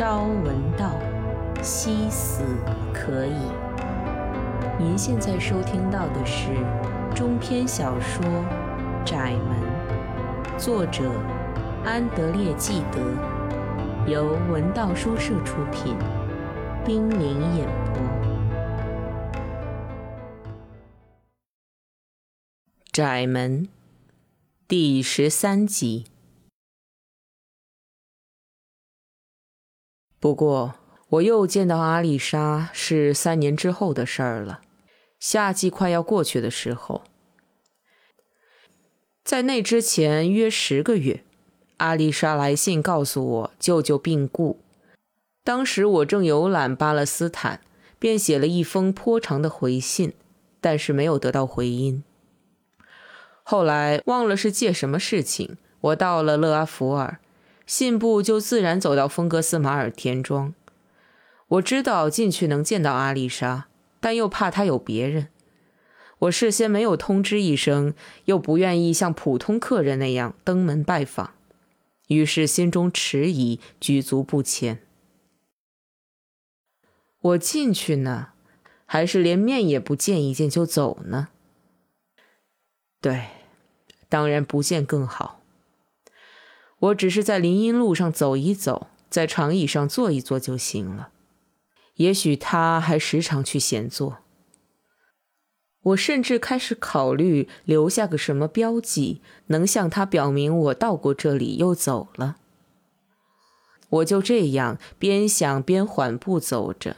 朝闻道，夕死可矣。您现在收听到的是中篇小说《窄门》，作者安德烈·纪德，由文道书社出品，冰凌演播，《窄门》第十三集。不过，我又见到阿丽莎是三年之后的事儿了。夏季快要过去的时候，在那之前约十个月，阿丽莎来信告诉我舅舅病故。当时我正游览巴勒斯坦，便写了一封颇长的回信，但是没有得到回音。后来忘了是借什么事情，我到了勒阿弗尔。信步就自然走到风格斯马尔田庄。我知道进去能见到阿丽莎，但又怕她有别人。我事先没有通知一声，又不愿意像普通客人那样登门拜访，于是心中迟疑，举足不前。我进去呢，还是连面也不见一见就走呢？对，当然不见更好。我只是在林荫路上走一走，在长椅上坐一坐就行了。也许他还时常去闲坐。我甚至开始考虑留下个什么标记，能向他表明我到过这里又走了。我就这样边想边缓步走着，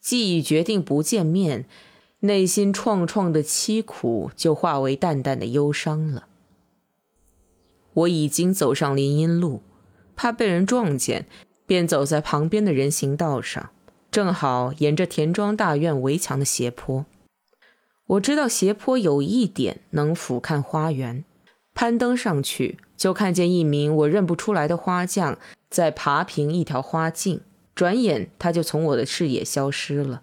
既已决定不见面，内心创创的凄苦就化为淡淡的忧伤了。我已经走上林荫路，怕被人撞见，便走在旁边的人行道上，正好沿着田庄大院围墙的斜坡。我知道斜坡有一点能俯瞰花园，攀登上去就看见一名我认不出来的花匠在爬平一条花径，转眼他就从我的视野消失了。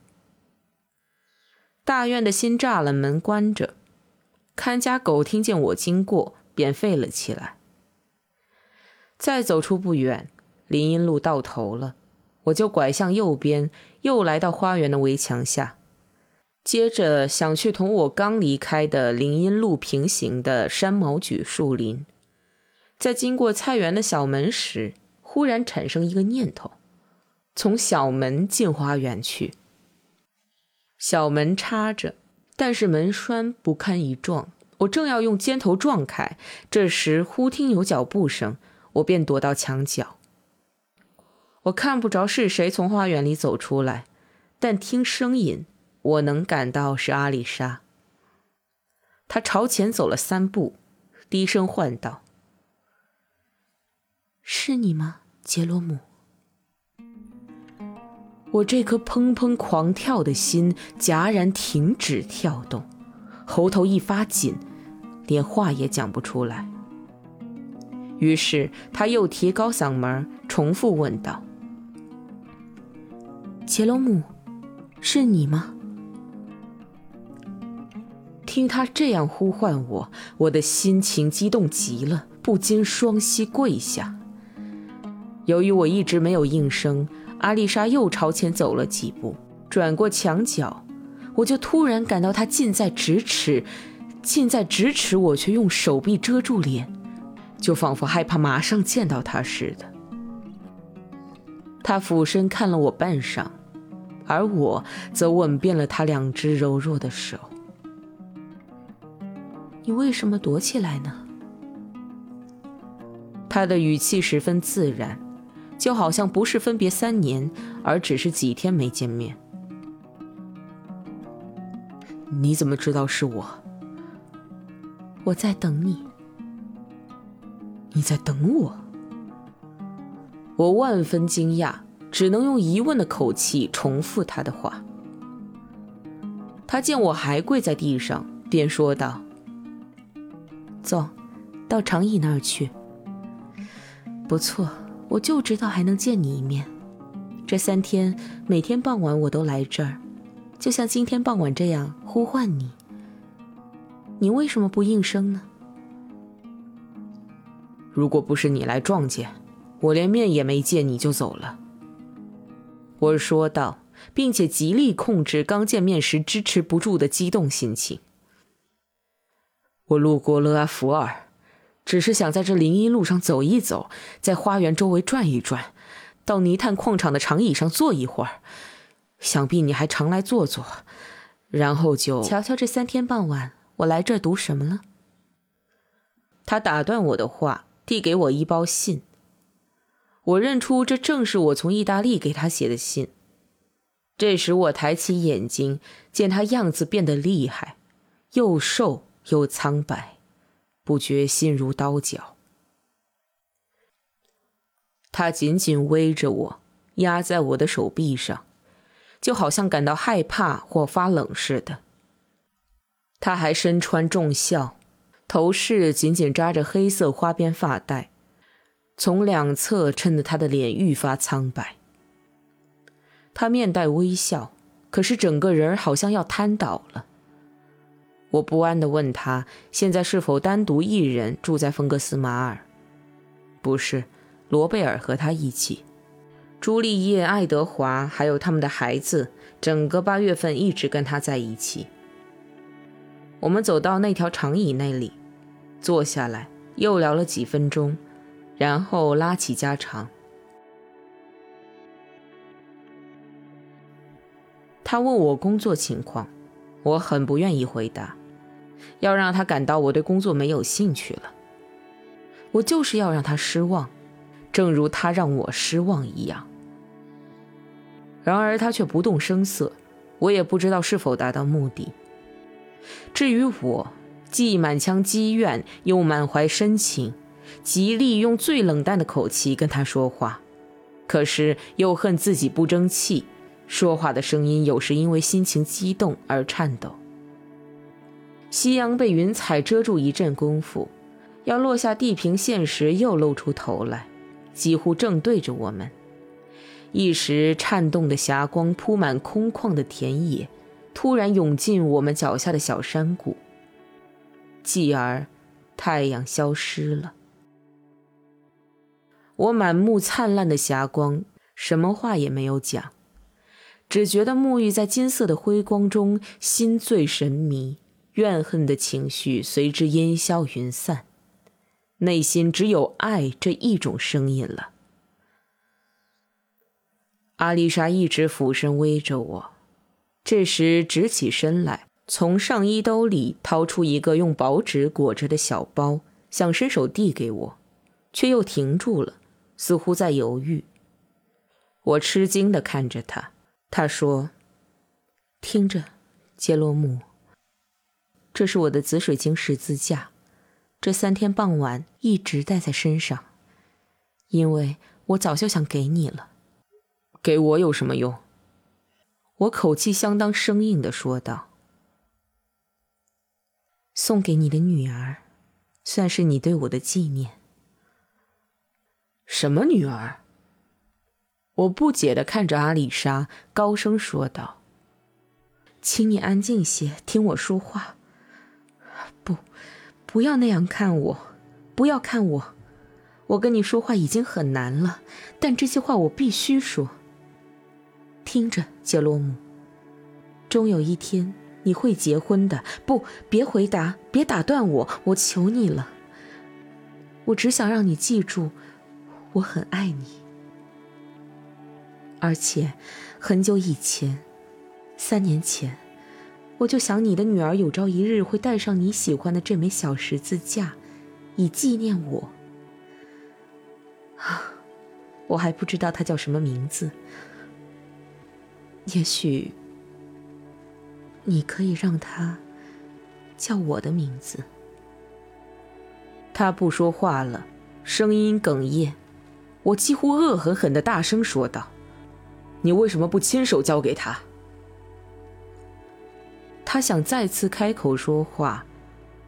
大院的新栅栏门关着，看家狗听见我经过，便吠了起来。再走出不远，林荫路到头了，我就拐向右边，又来到花园的围墙下。接着想去同我刚离开的林荫路平行的山毛榉树林，在经过菜园的小门时，忽然产生一个念头：从小门进花园去。小门插着，但是门栓不堪一撞。我正要用肩头撞开，这时忽听有脚步声。我便躲到墙角。我看不着是谁从花园里走出来，但听声音，我能感到是阿丽莎。她朝前走了三步，低声唤道：“是你吗，杰罗姆？”我这颗砰砰狂跳的心戛然停止跳动，喉头一发紧，连话也讲不出来。于是他又提高嗓门，重复问道：“杰罗姆，是你吗？”听他这样呼唤我，我的心情激动极了，不禁双膝跪下。由于我一直没有应声，阿丽莎又朝前走了几步，转过墙角，我就突然感到她近在咫尺，近在咫尺，我却用手臂遮住脸。就仿佛害怕马上见到他似的。他俯身看了我半晌，而我则吻遍了他两只柔弱的手。你为什么躲起来呢？他的语气十分自然，就好像不是分别三年，而只是几天没见面。你怎么知道是我？我在等你。你在等我？我万分惊讶，只能用疑问的口气重复他的话。他见我还跪在地上，便说道：“走，到长椅那儿去。不错，我就知道还能见你一面。这三天每天傍晚我都来这儿，就像今天傍晚这样呼唤你。你为什么不应声呢？”如果不是你来撞见，我连面也没见你就走了。我说道，并且极力控制刚见面时支持不住的激动心情。我路过勒阿弗尔，只是想在这林荫路上走一走，在花园周围转一转，到泥炭矿场的长椅上坐一会儿。想必你还常来坐坐，然后就瞧瞧这三天傍晚，我来这儿读什么了。他打断我的话，递给我一包信。我认出这正是我从意大利给他写的信。这时我抬起眼睛，见他样子变得厉害，又瘦又苍白，不觉心如刀绞。他紧紧偎着我，压在我的手臂上。就好像感到害怕或发冷似的。他还身穿重孝，头饰紧紧扎着黑色花边发带，从两侧衬得他的脸愈发苍白。他面带微笑，可是整个人好像要瘫倒了。我不安地问他：“现在是否单独一人住在芬格斯马尔？”“不是，罗贝尔和他一起。”朱丽叶、爱德华还有他们的孩子，整个八月份一直跟他在一起。我们走到那条长椅那里，坐下来，又聊了几分钟，然后拉起家常。他问我工作情况，我很不愿意回答，要让他感到我对工作没有兴趣了。我就是要让他失望，正如他让我失望一样。然而他却不动声色，我也不知道是否达到目的。至于我，既满腔积怨，又满怀深情，极力用最冷淡的口气跟他说话，可是又恨自己不争气，说话的声音有时因为心情激动而颤抖。夕阳被云彩遮住一阵功夫，要落下地平线时，又露出头来，几乎正对着我们。一时颤动的霞光铺满空旷的田野，突然涌进我们脚下的小山谷。继而，太阳消失了。我满目灿烂的霞光，什么话也没有讲，只觉得沐浴在金色的辉光中，心醉神迷，怨恨的情绪随之烟消云散，内心只有爱这一种声音了。阿丽莎一直俯身偎着我，这时直起身来，从上衣兜里掏出一个用薄纸裹着的小包，想伸手递给我，却又停住了，似乎在犹豫。我吃惊地看着他，他说：“听着，杰罗姆，这是我的紫水晶十字架，这三天傍晚一直带在身上，因为我早就想给你了。”给我有什么用？我口气相当生硬的说道：“送给你的女儿，算是你对我的纪念。”什么女儿？我不解的看着阿里莎，高声说道：“请你安静些，听我说话。不，不要那样看我，不要看我。我跟你说话已经很难了，但这些话我必须说。”听着，杰罗姆，终有一天你会结婚的。不，别回答，别打断我，我求你了。我只想让你记住，我很爱你。而且，很久以前，三年前，我就想你的女儿有朝一日会带上你喜欢的这枚小十字架，以纪念我。啊，我还不知道它叫什么名字。也许，你可以让他叫我的名字。他不说话了，声音哽咽。我几乎恶狠狠的大声说道：“你为什么不亲手交给他？”他想再次开口说话，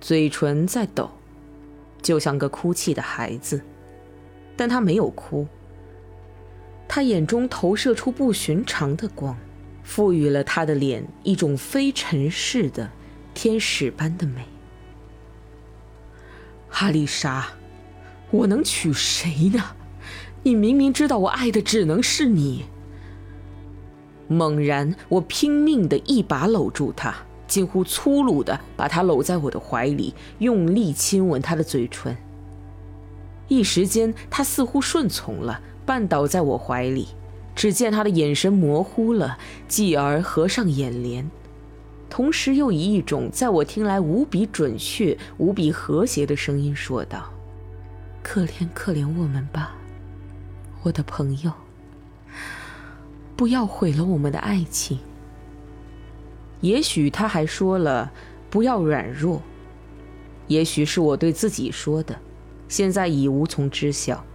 嘴唇在抖，就像个哭泣的孩子，但他没有哭。他眼中投射出不寻常的光。赋予了他的脸一种非尘世的天使般的美。哈丽莎，我能娶谁呢？你明明知道我爱的只能是你。猛然，我拼命的一把搂住他，近乎粗鲁的把他搂在我的怀里，用力亲吻他的嘴唇。一时间，他似乎顺从了，绊倒在我怀里。只见他的眼神模糊了，继而合上眼帘，同时又以一种在我听来无比准确、无比和谐的声音说道：“可怜可怜我们吧，我的朋友，不要毁了我们的爱情。”也许他还说了“不要软弱”，也许是我对自己说的，现在已无从知晓。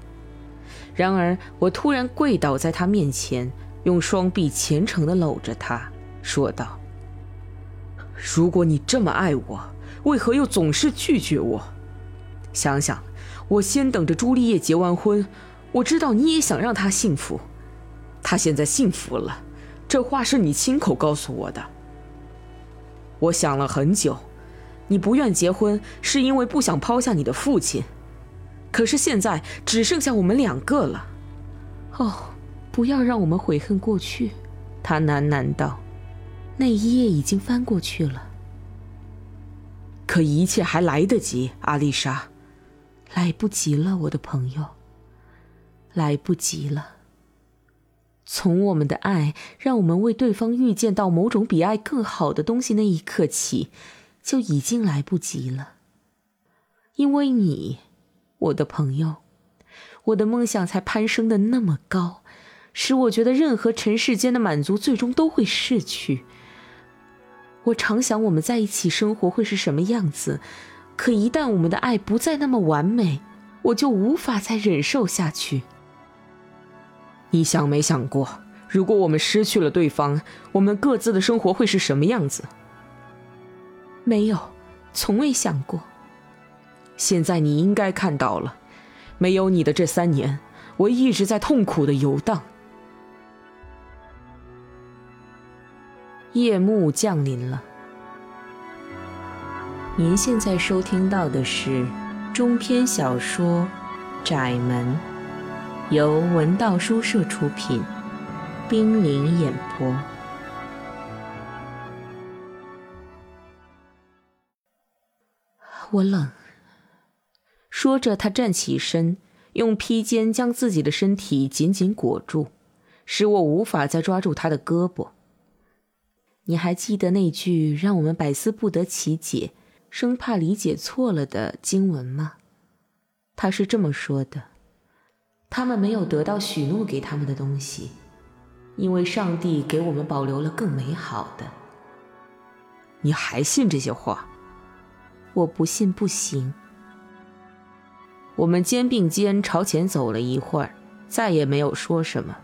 然而，我突然跪倒在他面前，用双臂虔诚地搂着他，说道：“如果你这么爱我，为何又总是拒绝我？想想，我先等着朱丽叶结完婚，我知道你也想让她幸福。她现在幸福了，这话是你亲口告诉我的。我想了很久，你不愿结婚，是因为不想抛下你的父亲。”可是现在只剩下我们两个了，哦，不要让我们悔恨过去，他喃喃道。那一页已经翻过去了。可一切还来得及，阿丽莎。来不及了，我的朋友。来不及了。从我们的爱让我们为对方预见到某种比爱更好的东西那一刻起，就已经来不及了。因为你。我的朋友，我的梦想才攀升的那么高，使我觉得任何尘世间的满足最终都会逝去。我常想我们在一起生活会是什么样子，可一旦我们的爱不再那么完美，我就无法再忍受下去。你想没想过，如果我们失去了对方，我们各自的生活会是什么样子？没有，从未想过。现在你应该看到了，没有你的这三年，我一直在痛苦的游荡。夜幕降临了。您现在收听到的是中篇小说《窄门》，由文道书社出品，冰凌演播。我冷。说着，他站起身，用披肩将自己的身体紧紧裹住，使我无法再抓住他的胳膊。你还记得那句让我们百思不得其解、生怕理解错了的经文吗？他是这么说的：他们没有得到许诺给他们的东西，因为上帝给我们保留了更美好的。你还信这些话？我不信不行。我们肩并肩朝前走了一会儿，再也没有说什么。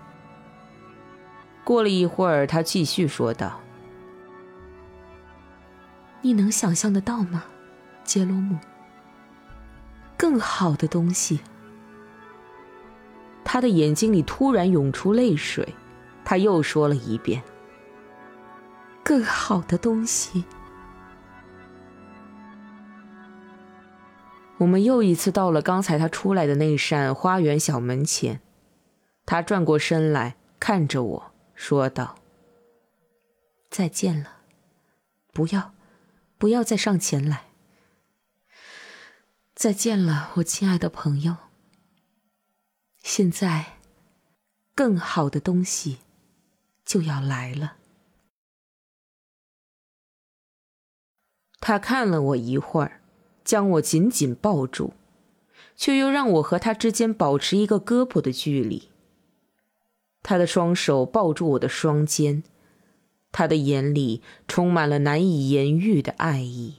过了一会儿，他继续说道：“你能想象得到吗，杰罗姆？更好的东西。”他的眼睛里突然涌出泪水，他又说了一遍：“更好的东西。”我们又一次到了刚才他出来的那扇花园小门前，他转过身来看着我说道：“再见了，不要，不要再上前来。再见了，我亲爱的朋友。现在，更好的东西就要来了。”他看了我一会儿。将我紧紧抱住，却又让我和他之间保持一个胳膊的距离。他的双手抱住我的双肩，他的眼里充满了难以言喻的爱意。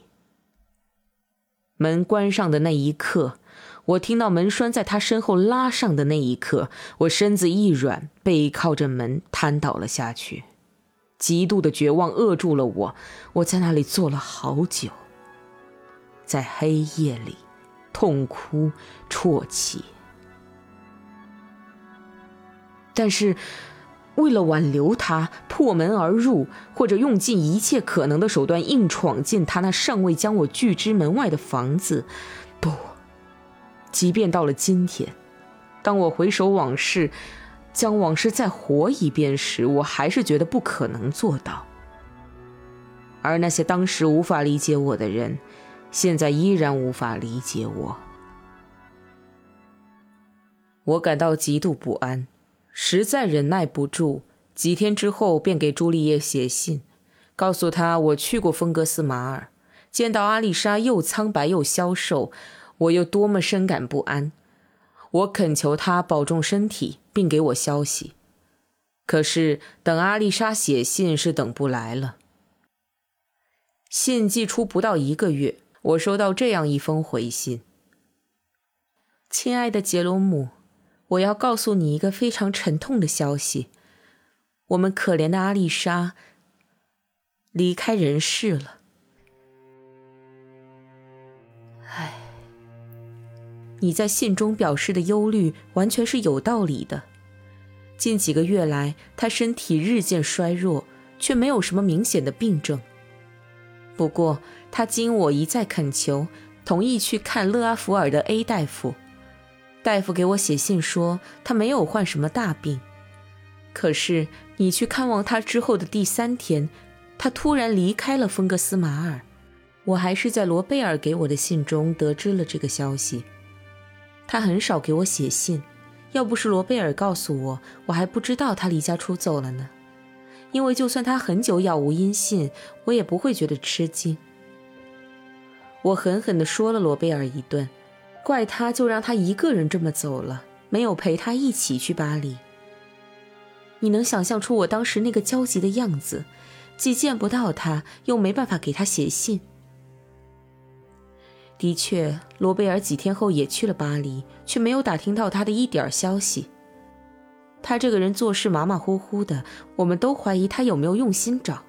门关上的那一刻，我听到门栓在他身后拉上的那一刻，我身子一软，背靠着门瘫倒了下去。极度的绝望扼住了我，我在那里坐了好久。在黑夜里，痛哭啜泣。但是，为了挽留他，破门而入，或者用尽一切可能的手段硬闯进他那尚未将我拒之门外的房子，不，即便到了今天，当我回首往事，将往事再活一遍时，我还是觉得不可能做到。而那些当时无法理解我的人，现在依然无法理解我。我感到极度不安，实在忍耐不住。几天之后，便给朱丽叶写信，告诉她我去过风格斯马尔，见到阿丽莎又苍白又消瘦，我又多么深感不安。我恳求她保重身体，并给我消息。可是等阿丽莎写信是等不来了。信寄出不到一个月，我收到这样一封回信：“亲爱的杰罗姆。”我要告诉你一个非常沉痛的消息：我们可怜的阿丽莎离开人世了。唉，你在信中表示的忧虑完全是有道理的。近几个月来，她身体日渐衰弱，却没有什么明显的病症。不过，他经我一再恳求，同意去看勒阿弗尔的 A 大夫。大夫给我写信说，他没有患什么大病。可是你去看望他之后的第三天，他突然离开了丰格斯马尔。我还是在罗贝尔给我的信中得知了这个消息。他很少给我写信，要不是罗贝尔告诉我，我还不知道他离家出走了呢。因为就算他很久杳无音信，我也不会觉得吃惊。我狠狠地说了罗贝尔一顿。怪他，就让他一个人这么走了，没有陪他一起去巴黎。你能想象出我当时那个焦急的样子，既见不到他，又没办法给他写信。的确，罗贝尔几天后也去了巴黎，却没有打听到他的一点消息。他这个人做事马马虎虎的，我们都怀疑他有没有用心找。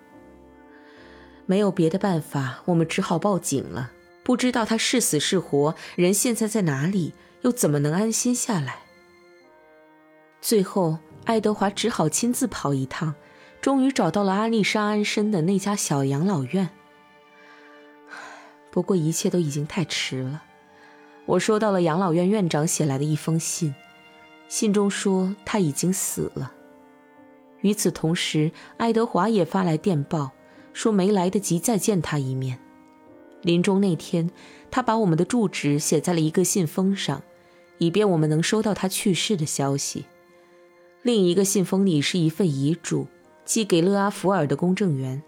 没有别的办法，我们只好报警了。不知道他是死是活，人现在在哪里，又怎么能安心下来？最后，爱德华只好亲自跑一趟，终于找到了阿丽莎安身的那家小养老院。不过，一切都已经太迟了。我收到了养老院院长写来的一封信，信中说他已经死了。与此同时，爱德华也发来电报，说没来得及再见他一面。临终那天，他把我们的住址写在了一个信封上，以便我们能收到他去世的消息。另一个信封里是一份遗嘱，寄给勒阿弗尔的公证员。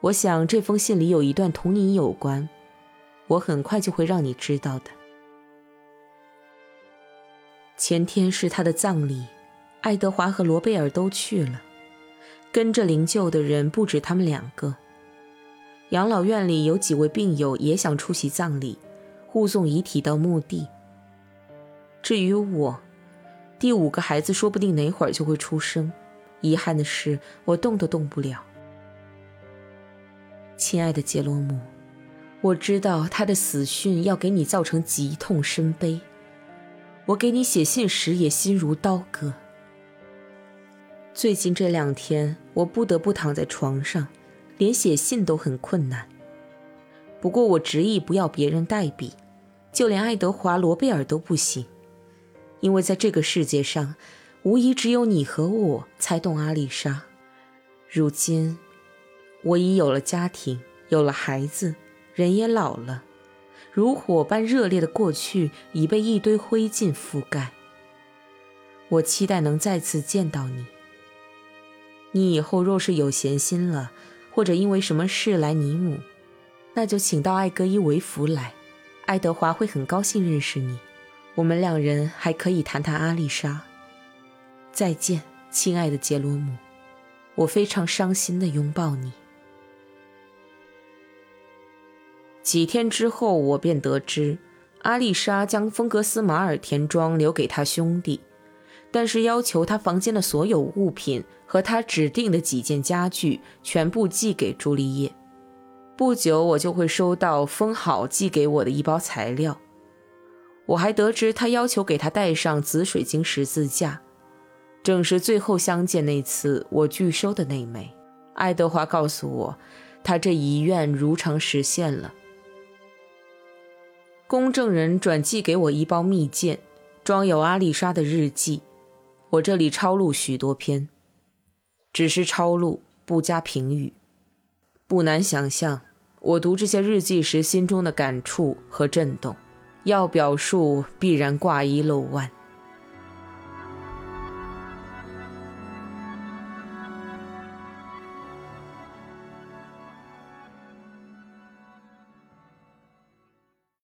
我想这封信里有一段同你有关，我很快就会让你知道的。前天是他的葬礼，爱德华和罗贝尔都去了，跟着灵柩的人不止他们两个。养老院里有几位病友也想出席葬礼，护送遗体到墓地。至于我，第五个孩子说不定哪会儿就会出生，遗憾的是我动都动不了。亲爱的杰罗姆，我知道他的死讯要给你造成极痛深悲，我给你写信时也心如刀割。最近这两天，我不得不躺在床上。连写信都很困难。不过我执意不要别人代笔，就连爱德华·罗贝尔都不行，因为在这个世界上，无疑只有你和我才懂阿丽莎。如今，我已有了家庭，有了孩子，人也老了，如火般热烈的过去已被一堆灰烬覆盖。我期待能再次见到你。你以后若是有闲心了。或者因为什么事来尼姆，那就请到艾格伊维弗来，爱德华会很高兴认识你。我们两人还可以谈谈阿丽莎。再见，亲爱的杰罗姆，我非常伤心的拥抱你。几天之后，我便得知，阿丽莎将风格斯马尔田庄留给他兄弟。但是要求他房间的所有物品和他指定的几件家具全部寄给朱丽叶。不久，我就会收到封好寄给我的一包材料。我还得知他要求给他带上紫水晶十字架，正是最后相见那次我拒收的那枚。爱德华告诉我，他这遗愿如常实现了。公证人转寄给我一包密件，装有阿丽莎的日记。我这里抄录许多篇，只是抄录，不加评语。不难想象，我读这些日记时心中的感触和震动。要表述，必然挂一漏万。